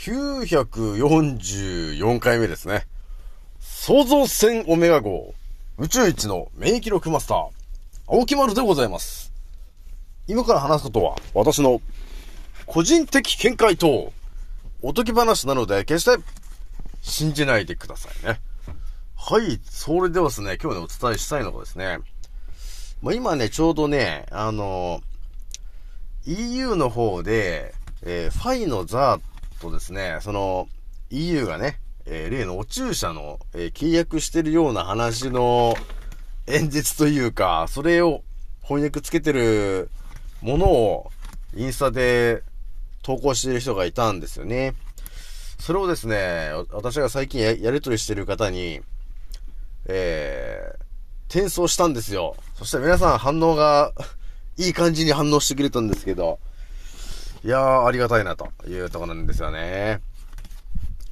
944回目ですね。創造船オメガ号、宇宙一の免疫力マスター、青木丸でございます。今から話すことは、私の個人的見解と、おとぎ話なので、決して信じないでくださいね。はい、それではですね、今日ね、お伝えしたいのがですね、まあ、今ね、ちょうどね、あの、EU の方で、えーファイのザーとですね、その、EU がね、えー例のお注射の、えー契約してるような話の演説というか、それを翻訳つけてるものをインスタで投稿している人がいたんですよね。それをですね、私が最近ややりとりしてる方に、えー、転送したんですよ。そして皆さん反応がいい感じに反応してくれたんですけど、いやー、ありがたいなというところなんですよね。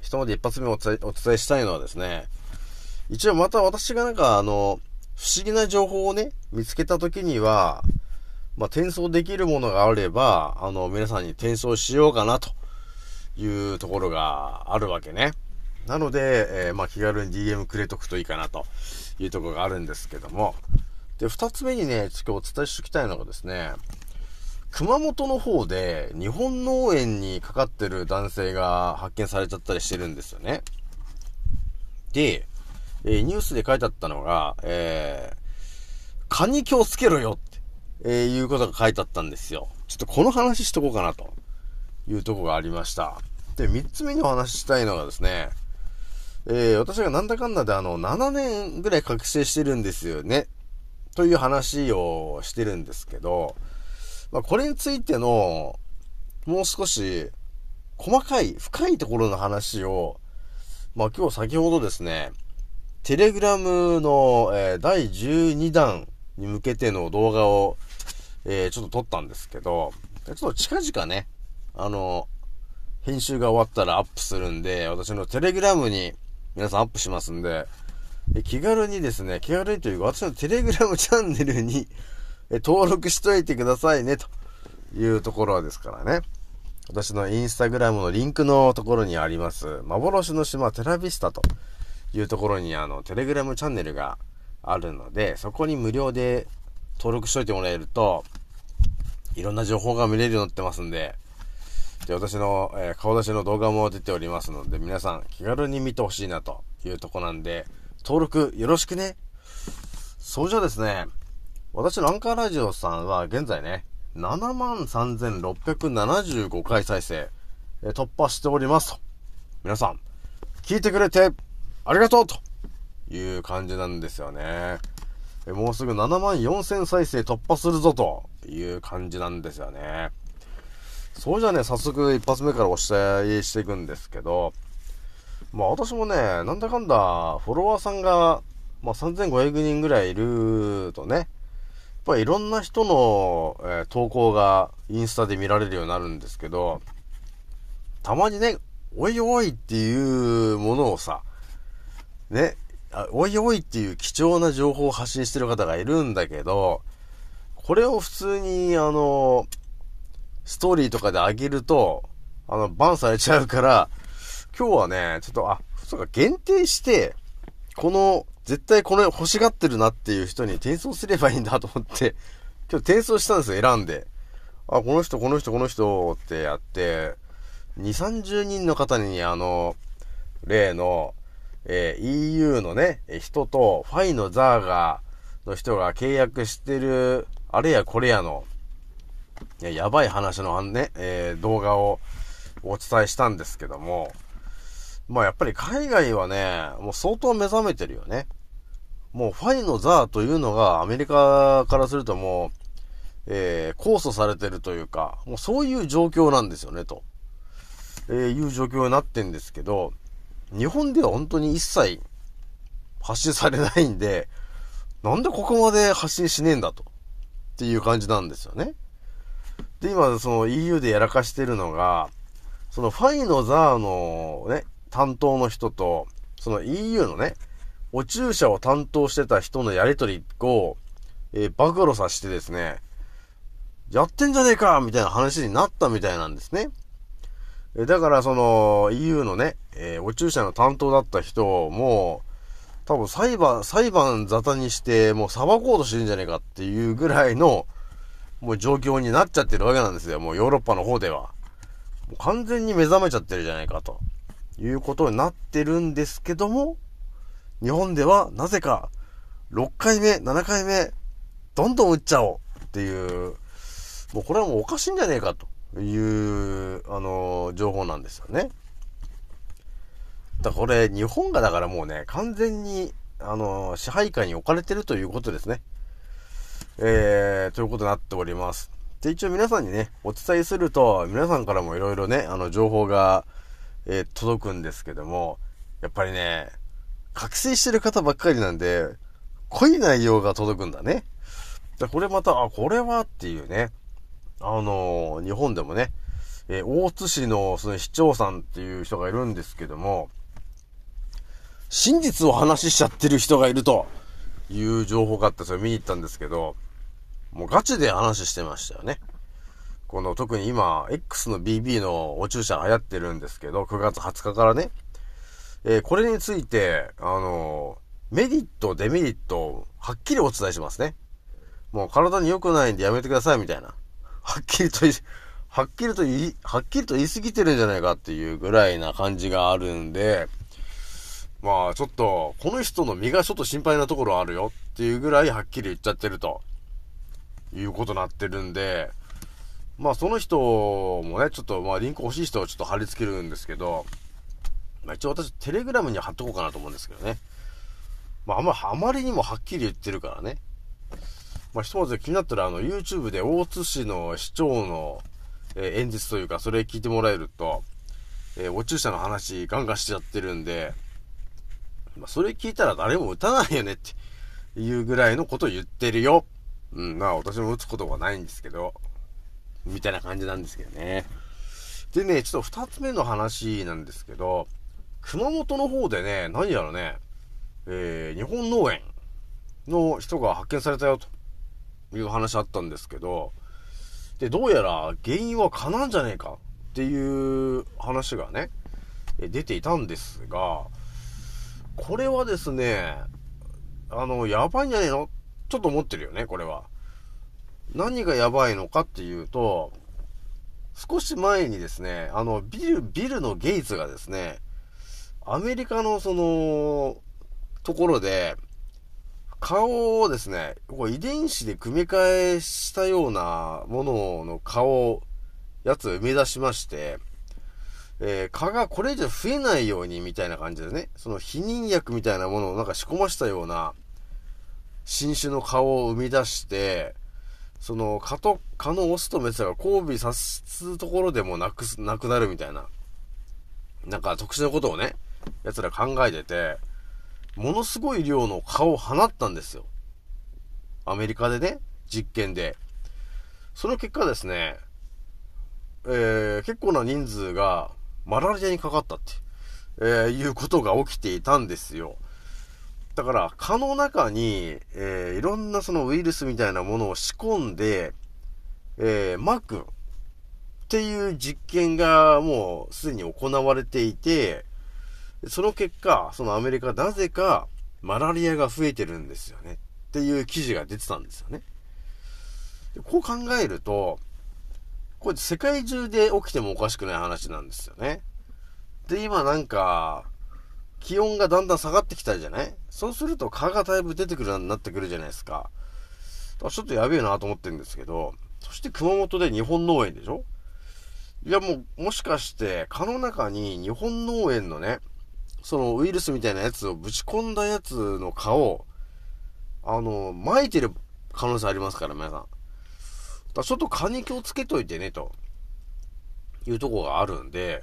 ひとまず一発目お伝えお伝えしたいのはですね、一応また私がなんかあの、不思議な情報をね、見つけた時には、まあ、転送できるものがあれば、あの、皆さんに転送しようかなというところがあるわけね。なので、えーまあ、気軽に DM くれとくといいかなというところがあるんですけども。で、二つ目にね、ちょっとお伝えしておきたいのがですね、熊本の方で日本農園にかかってる男性が発見されちゃったりしてるんですよね。で、えーニュースで書いてあったのが、えー、蚊に気をつけろよって、えーいうことが書いてあったんですよ。ちょっとこの話しとこうかなというとこがありました。で、三つ目にお話ししたいのがですね、えー私がなんだかんだであの、7年ぐらい覚醒してるんですよね。という話をしてるんですけど、まあ、これについての、もう少し、細かい、深いところの話を、まあ、今日先ほどですね、テレグラムの、えー第12弾に向けての動画を、えーちょっと撮ったんですけど、ちょっと近々ね、あの、編集が終わったらアップするんで、私のテレグラムに皆さんアップしますんで、気軽にですね、気軽にというか、私のテレグラムチャンネルにえ登録しといてくださいね、というところですからね。私のインスタグラムのリンクのところにあります、幻の島テラビスタというところにあの、テレグラムチャンネルがあるので、そこに無料で登録しといてもらえると、いろんな情報が見れるようになってますんで、で、私の、えー顔出しの動画も出ておりますので、皆さん気軽に見てほしいなというとこなんで、登録よろしくね。そうじゃですね、私のアンカーラジオさんは現在ね、73,675回再生、突破しておりますと。皆さん、聞いてくれてありがとうという感じなんですよね。えもうすぐ7万4000再生突破するぞという感じなんですよね。そうじゃね、早速一発目からお伝えしていくんですけど、まあ私もね、なんだかんだ、フォロワーさんが、まあ3500人ぐらいいるとね、ぱいろんな人の、えー投稿がインスタで見られるようになるんですけど、たまにね、おいおいっていうものをさ、ね、おいおいっていう貴重な情報を発信してる方がいるんだけど、これを普通に、あの、ストーリーとかで上げると、あの、バンされちゃうから、今日はね、ちょっと、あ、そうか、限定して、この、絶対これ欲しがってるなっていう人に転送すればいいんだと思って、今日転送したんですよ、選んで。あ、この人、この人、この人ってやって、2、30人の方に、あの、例の、えー EU のね、人と、ファイのザーガーの人が契約してる、あれやこれやの、ややばい話のね、えー動画をお伝えしたんですけども、まあやっぱり海外はね、もう相当目覚めてるよね。もうファイのザーというのがアメリカからするともう、えー、控訴されてるというか、もうそういう状況なんですよね、と。えーいう状況になってんですけど、日本では本当に一切発信されないんで、なんでここまで発信しねえんだと。っていう感じなんですよね。で、今、その EU でやらかしてるのが、そのファイのザーのね、担当の人と、その EU のね、お注射を担当してた人のやりとりを、えー暴露させてですね、やってんじゃねえかみたいな話になったみたいなんですね。えだからその EU のね、えー、お注射の担当だった人も、多分裁判、裁判沙汰にしてもう裁こうとしてるんじゃねえかっていうぐらいの、もう状況になっちゃってるわけなんですよ。もうヨーロッパの方では。もう完全に目覚めちゃってるじゃないかと。いうことになってるんですけども、日本ではなぜか6回目、7回目、どんどん打っちゃおうっていう、もうこれはもうおかしいんじゃねえかという、あのー、情報なんですよね。だこれ、日本がだからもうね、完全に、あのー、支配下に置かれてるということですね。えー、ということになっております。で、一応皆さんにね、お伝えすると、皆さんからもいろいろね、あの、情報が、えー、届くんですけども、やっぱりね、覚醒してる方ばっかりなんで、濃い内容が届くんだね。で、これまた、あ、これはっていうね、あのー、日本でもね、えー、大津市のその市長さんっていう人がいるんですけども、真実を話しちゃってる人がいるという情報があって、それ見に行ったんですけど、もうガチで話してましたよね。この特に今、X の BB のお注射流行ってるんですけど、9月20日からね、えー、これについて、あのー、メリット、デメリット、はっきりお伝えしますね。もう体に良くないんでやめてくださいみたいな。はっきりとはっきりと言い、はっきりと言い過ぎてるんじゃないかっていうぐらいな感じがあるんで、まあちょっと、この人の身がちょっと心配なところあるよっていうぐらいはっきり言っちゃってると、いうことになってるんで、まあその人もね、ちょっとまあリンク欲しい人はちょっと貼り付けるんですけど、まあ一応私テレグラムに貼っとこうかなと思うんですけどね。まああんま、あまりにもはっきり言ってるからね。まあひとまず気になったらあの YouTube で大津市の市長の、えー、演説というかそれ聞いてもらえると、えー、お注射の話ガンガンしちゃってるんで、まあそれ聞いたら誰も打たないよねっていうぐらいのことを言ってるよ。うん、まあ私も打つことはないんですけど、みたいな感じなんですけどね。でね、ちょっと二つ目の話なんですけど、熊本の方でね、何やらね、えー、日本農園の人が発見されたよという話あったんですけど、で、どうやら原因は蚊なんじゃねえかっていう話がね、出ていたんですが、これはですね、あの、やばいんじゃねえの？ちょっと思ってるよね、これは。何がやばいのかっていうと、少し前にですね、あの、ビル、ビルのゲイツがですね、アメリカのその、ところで、顔をですね、遺伝子で組み換えしたようなものの顔、やつを生み出しまして、えー、蚊がこれ以上増えないようにみたいな感じでね、その避妊薬みたいなものをなんか仕込ましたような新種の顔を生み出して、その、蚊と、蚊のオスとメスが交尾さすところでもなく、なくなるみたいな、なんか特殊なことをね、奴ら考えてて、ものすごい量の蚊を放ったんですよ。アメリカでね、実験で。その結果ですね、えー、結構な人数がマラリアにかかったって、えー、いうことが起きていたんですよ。だから、蚊の中に、えー、いろんなそのウイルスみたいなものを仕込んで、えー、巻くっていう実験がもうすでに行われていて、その結果、そのアメリカなぜかマラリアが増えてるんですよねっていう記事が出てたんですよね。こう考えると、これ世界中で起きてもおかしくない話なんですよね。で、今なんか、気温がだんだん下がってきたじゃない？そうすると蚊がだいぶ出てくるようになってくるじゃないですか。かちょっとやべえなと思ってるんですけど、そして熊本で日本農園でしょ？いやもう、もしかして蚊の中に日本農園のね、そのウイルスみたいなやつをぶち込んだやつの蚊を、あの、撒いてる可能性ありますから、皆さん。だちょっと蚊に気をつけといてね、というとこがあるんで、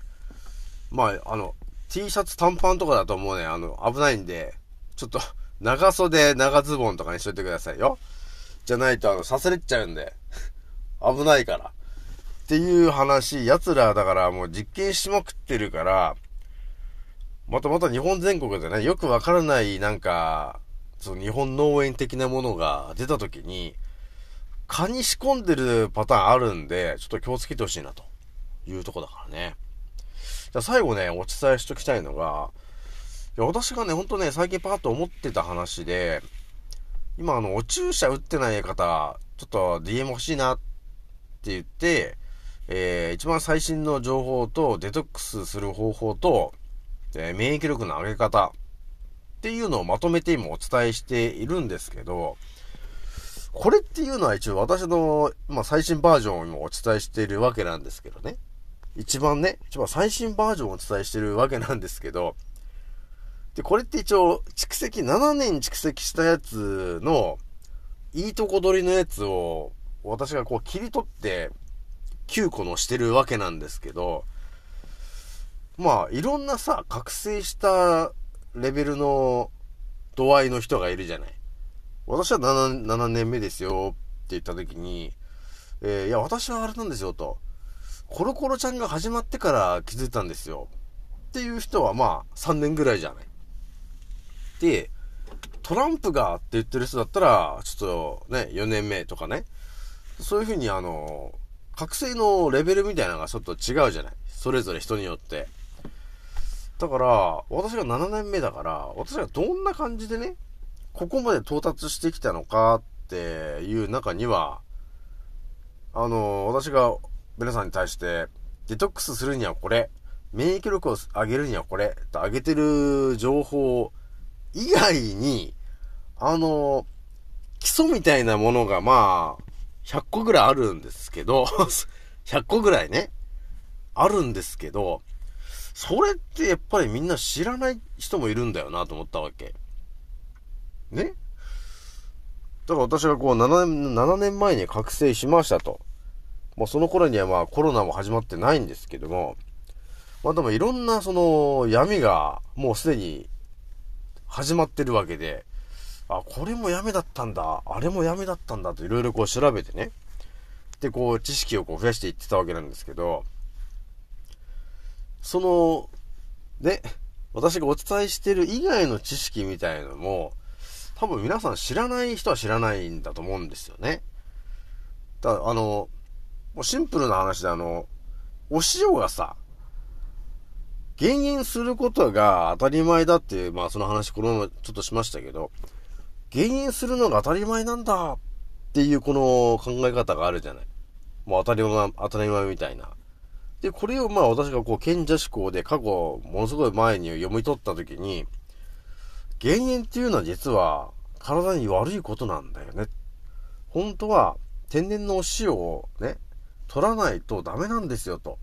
まあ、あの、T シャツ短パンとかだともうね、あの、危ないんで、ちょっと、長袖、長ズボンとかにしといてくださいよ。じゃないと、あの、刺されちゃうんで。危ないから。っていう話、奴らだからもう実験しまくってるから、またまた日本全国でね、よくわからないなんか、その日本農園的なものが出た時に、蚊に仕込んでるパターンあるんで、ちょっと気をつけてほしいなというとこだからね。じゃあ最後ね、お伝えしときたいのが、いや私がね、ほんとね、最近パーッと思ってた話で、今あの、お注射打ってない方、ちょっと DM 欲しいなって言って、えー、一番最新の情報と、デトックスする方法と、えー、免疫力の上げ方っていうのをまとめて今お伝えしているんですけど、これっていうのは一応私の、まあ、最新バージョンを今お伝えしているわけなんですけどね。一番ね、一番最新バージョンをお伝えしているわけなんですけど、で、これって一応、蓄積、7年蓄積したやつの、いいとこ取りのやつを、私がこう切り取って、9個のしてるわけなんですけど、まあ、いろんなさ、覚醒したレベルの度合いの人がいるじゃない。私は 7, 7年目ですよって言った時に、えー、いや、私はあれなんですよと。コロコロちゃんが始まってから気づいたんですよ。っていう人はまあ3年ぐらいじゃない。で、トランプがって言ってる人だったら、ちょっとね、4年目とかね。そういうふうにあの、覚醒のレベルみたいなのがちょっと違うじゃない。それぞれ人によって。だから、私が7年目だから、私がどんな感じでね、ここまで到達してきたのかっていう中には、あの、私が皆さんに対して、デトックスするにはこれ、免疫力を上げるにはこれ、と上げてる情報以外に、あの、基礎みたいなものがまあ、100個ぐらいあるんですけど、100個ぐらいね、あるんですけど、それってやっぱりみんな知らない人もいるんだよなと思ったわけ。ね？だから私がこう7年、7年前に覚醒しましたと。もうその頃にはまあコロナも始まってないんですけども、まあでもいろんなその闇がもうすでに始まってるわけで、あ、これも闇だったんだ、あれも闇だったんだといろいろこう調べてね。で、こう知識をこう増やしていってたわけなんですけど、その、ね、私がお伝えしてる以外の知識みたいのも、多分皆さん知らない人は知らないんだと思うんですよね。だあの、もうシンプルな話であの、お塩がさ、減塩することが当たり前だっていう、まあその話このままちょっとしましたけど、減塩するのが当たり前なんだっていうこの考え方があるじゃない。もう当たり前、当たり前みたいな。で、これをまあ私がこう賢者思考で過去ものすごい前に読み取った時に、減塩っていうのは実は体に悪いことなんだよね。本当は天然のお塩をね、取らないとダメなんですよと。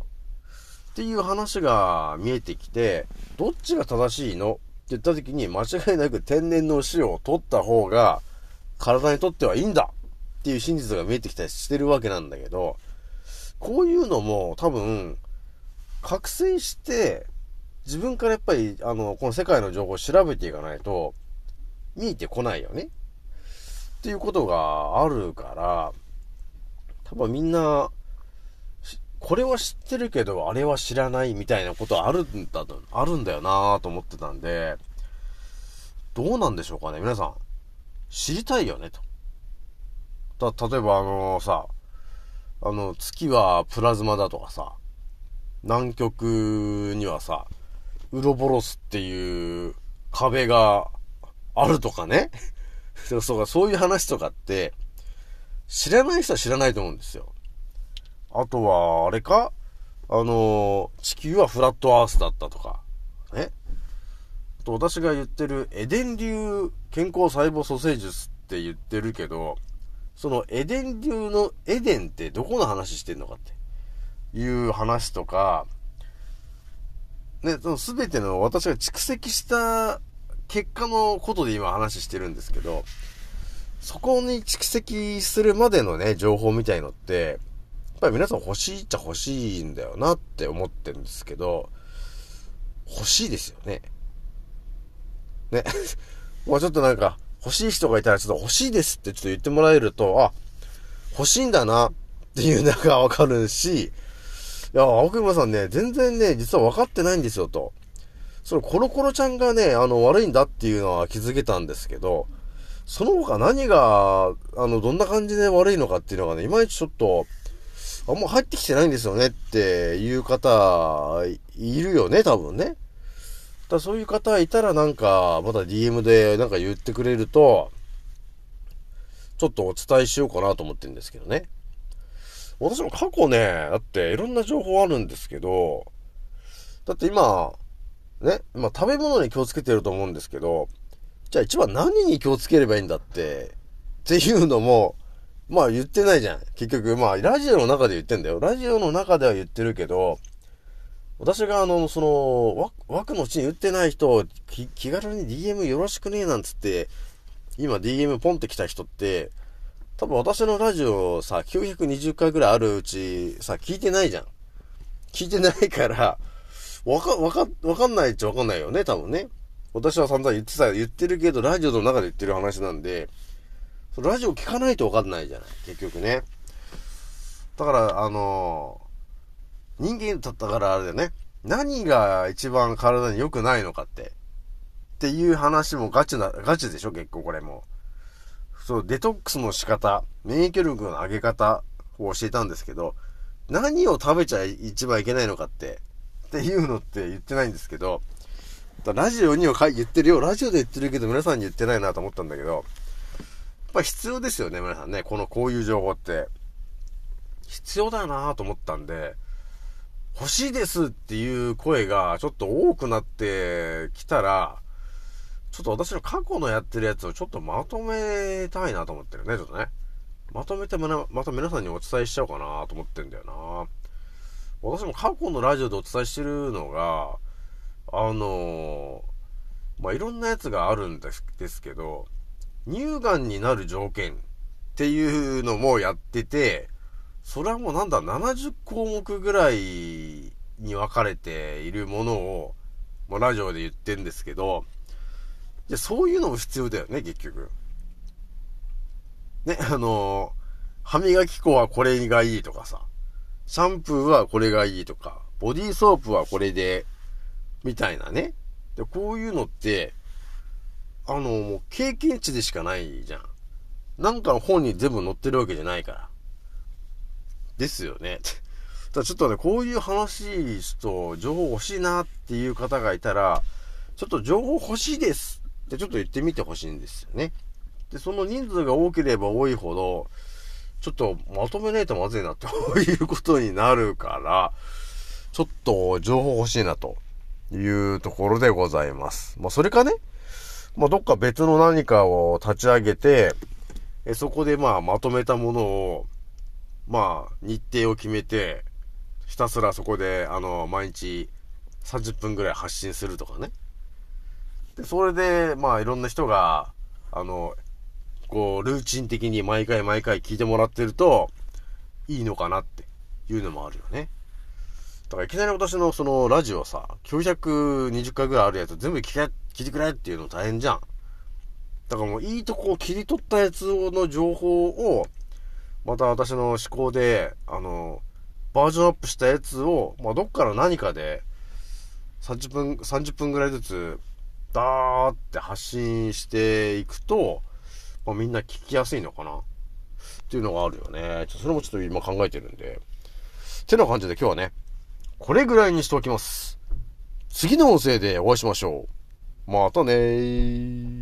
っていう話が見えてきて、どっちが正しいの？って言った時に間違いなく天然のお塩を取った方が体にとってはいいんだっていう真実が見えてきたりしてるわけなんだけど、こういうのも多分、覚醒して、自分からやっぱり、あの、この世界の情報を調べていかないと、見えてこないよね。っていうことがあるから、多分みんな、これは知ってるけど、あれは知らないみたいなことあるんだと、あるんだよなぁと思ってたんで、どうなんでしょうかね皆さん、知りたいよねと。た、例えばあのさ、あの、月はプラズマだとかさ、南極にはさ、ウロボロスっていう壁があるとかね。そうかそういう話とかって、知らない人は知らないと思うんですよ。あとは、あれか？あの、地球はフラットアースだったとか。ね。と私が言ってるエデン流健康細胞蘇生術って言ってるけど、そのエデン流のエデンってどこの話してんのかっていう話とか、ね、その全ての私が蓄積した結果のことで今話してるんですけど、そこに蓄積するまでのね、情報みたいのって、やっぱり皆さん欲しいっちゃ欲しいんだよなって思ってるんですけど、欲しいですよね。ね。もうちょっとなんか、欲しい人がいたらちょっと欲しいですってちょっと言ってもらえると、あ、欲しいんだなっていうのがわかるし、いや、青熊さんね、全然ね、実は分かってないんですよ、と。そのコロコロちゃんがね、あの、悪いんだっていうのは気づけたんですけど、その他何が、あの、どんな感じで悪いのかっていうのがね、いまいちちょっと、あんま入ってきてないんですよねっていう方、いるよね、多分ね。だそういう方いたらなんか、また DM でなんか言ってくれると、ちょっとお伝えしようかなと思ってるんですけどね。私も過去ね、だっていろんな情報あるんですけど、だって今、ね、まあ食べ物に気をつけてると思うんですけど、じゃあ一番何に気をつければいいんだって、っていうのも、まあ言ってないじゃん。結局、まあラジオの中で言ってんだよ。ラジオの中では言ってるけど、私があの、その、枠のうちに打ってない人、気軽に DM よろしくねえなんつって、今 DM ポンって来た人って、多分私のラジオさ、920回ぐらいあるうち、さ、聞いてないじゃん。聞いてないから、わか、わか、わかんないっちゃわかんないよね、多分ね。私は散々言ってた、言ってるけど、ラジオの中で言ってる話なんで、ラジオ聞かないとわかんないじゃない、結局ね。だから、あの人間だったからあれだよね。何が一番体に良くないのかって。っていう話もガチな、ガチでしょ結構これも。そう、デトックスの仕方、免疫力の上げ方を教えたんですけど、何を食べちゃ一番いけないのかって、っていうのって言ってないんですけど、ラジオには言ってるよ。ラジオで言ってるけど皆さんに言ってないなと思ったんだけど、やっぱ必要ですよね、皆さんね。この、こういう情報って。必要だよなと思ったんで、欲しいですっていう声がちょっと多くなってきたら、ちょっと私の過去のやってるやつをちょっとまとめたいなと思ってるね、ちょっとね。まとめてまた皆さんにお伝えしちゃおうかなと思ってんだよな。私も過去のラジオでお伝えしてるのが、あの、まあ、いろんなやつがあるんですですけど、乳がんになる条件っていうのもやってて、それはもうなんだ、70項目ぐらいに分かれているものを、まあ、ラジオで言ってんですけど、いや、そういうのも必要だよね、結局。ね、あの歯磨き粉はこれがいいとかさ、シャンプーはこれがいいとか、ボディーソープはこれで、みたいなね。で、こういうのって、あの、もう経験値でしかないじゃん。なんかの本に全部載ってるわけじゃないから。ですよね。だちょっとね、こういう話と情報欲しいなっていう方がいたら、ちょっと情報欲しいですってちょっと言ってみてほしいんですよね。で、その人数が多ければ多いほど、ちょっとまとめないとまずいなっていうことになるから、ちょっと情報欲しいなというところでございます。まあ、それかね、まあ、どっか別の何かを立ち上げて、えそこでまあまとめたものを、まあ、日程を決めて、ひたすらそこで、あの、毎日30分ぐらい発信するとかね。で、それで、まあ、いろんな人が、あの、こう、ルーチン的に毎回毎回聞いてもらってると、いいのかなっていうのもあるよね。だからいきなり私のそのラジオさ、920回ぐらいあるやつ全部聞け、聞いてくれっていうの大変じゃん。だからもういいとこを切り取ったやつの情報を、また私の思考で、あの、バージョンアップしたやつを、まあ、どっから何かで、30分、30分ぐらいずつ、ダーって発信していくと、まあ、みんな聞きやすいのかな？っていうのがあるよね。ちょそれもちょっと今考えてるんで。てな感じで今日はね、これぐらいにしておきます。次の音声でお会いしましょう。またねー。